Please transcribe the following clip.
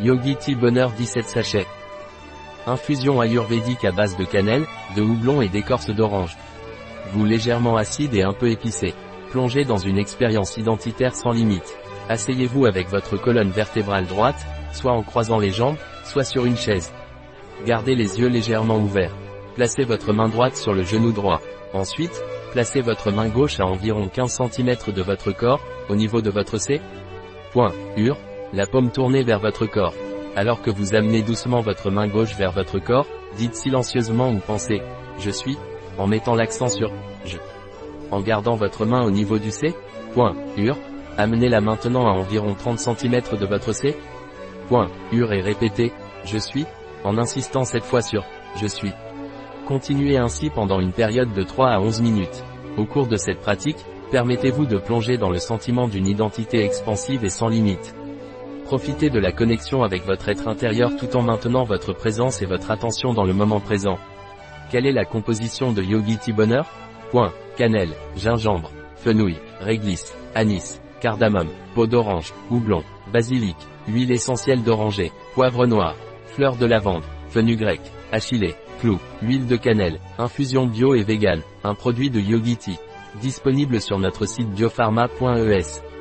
Yogi Tea Bonheur 17 sachets. Infusion ayurvédique à base de cannelle, de houblon et d'écorce d'orange. Goût légèrement acide et un peu épicé. Plongez dans une expérience identitaire sans limite. Asseyez-vous avec votre colonne vertébrale droite, soit en croisant les jambes, soit sur une chaise. Gardez les yeux légèrement ouverts. Placez votre main droite sur le genou droit. Ensuite, placez votre main gauche à environ 15 cm de votre corps, au niveau de votre C. Point. Ur. La paume tournée vers votre corps. Alors que vous amenez doucement votre main gauche vers votre corps, dites silencieusement ou pensez « Je suis » en mettant l'accent sur « Je ». En gardant votre main au niveau du C. Point. Ur. Amenez-la maintenant à environ 30 cm de votre C. Point. Ur et répétez « Je suis » en insistant cette fois sur « Je suis ». Continuez ainsi pendant une période de 3 à 11 minutes. Au cours de cette pratique, permettez-vous de plonger dans le sentiment d'une identité expansive et sans limite. Profitez de la connexion avec votre être intérieur tout en maintenant votre présence et votre attention dans le moment présent. Quelle est la composition de Yogi Bonheur Point. Cannelle, gingembre, fenouil, réglisse, anis, cardamome, peau d'orange, houblon, basilic, huile essentielle d'oranger, poivre noir, fleur de lavande, fenugrec, achillée, clou, huile de cannelle, infusion bio et vegan, un produit de Yogiti. Disponible sur notre site biopharma.es.